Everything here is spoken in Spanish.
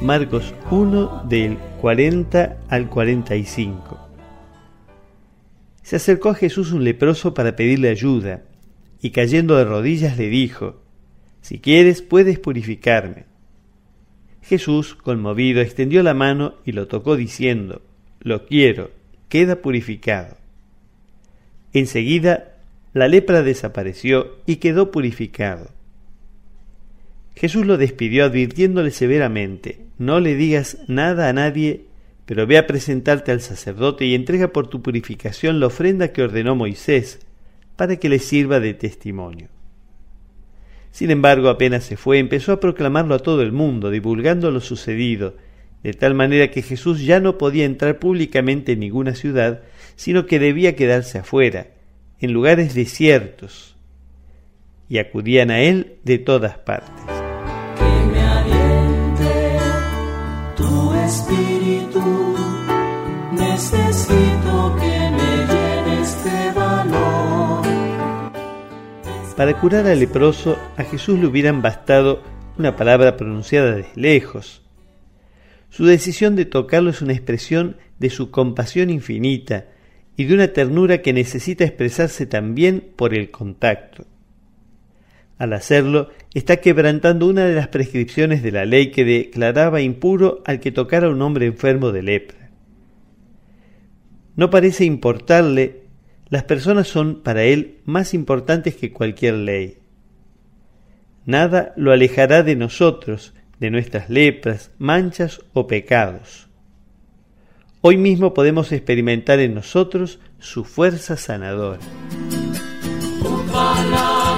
Marcos 1 del 40 al 45. Se acercó a Jesús un leproso para pedirle ayuda, y cayendo de rodillas le dijo, Si quieres puedes purificarme. Jesús, conmovido, extendió la mano y lo tocó diciendo, Lo quiero, queda purificado. Enseguida la lepra desapareció y quedó purificado. Jesús lo despidió advirtiéndole severamente, no le digas nada a nadie, pero ve a presentarte al sacerdote y entrega por tu purificación la ofrenda que ordenó Moisés, para que le sirva de testimonio. Sin embargo, apenas se fue, empezó a proclamarlo a todo el mundo, divulgando lo sucedido, de tal manera que Jesús ya no podía entrar públicamente en ninguna ciudad, sino que debía quedarse afuera, en lugares desiertos, y acudían a él de todas partes. Para curar al leproso, a Jesús le hubieran bastado una palabra pronunciada desde lejos. Su decisión de tocarlo es una expresión de su compasión infinita y de una ternura que necesita expresarse también por el contacto. Al hacerlo, está quebrantando una de las prescripciones de la ley que declaraba impuro al que tocara a un hombre enfermo de lepra. No parece importarle, las personas son para él más importantes que cualquier ley. Nada lo alejará de nosotros, de nuestras lepras, manchas o pecados. Hoy mismo podemos experimentar en nosotros su fuerza sanadora.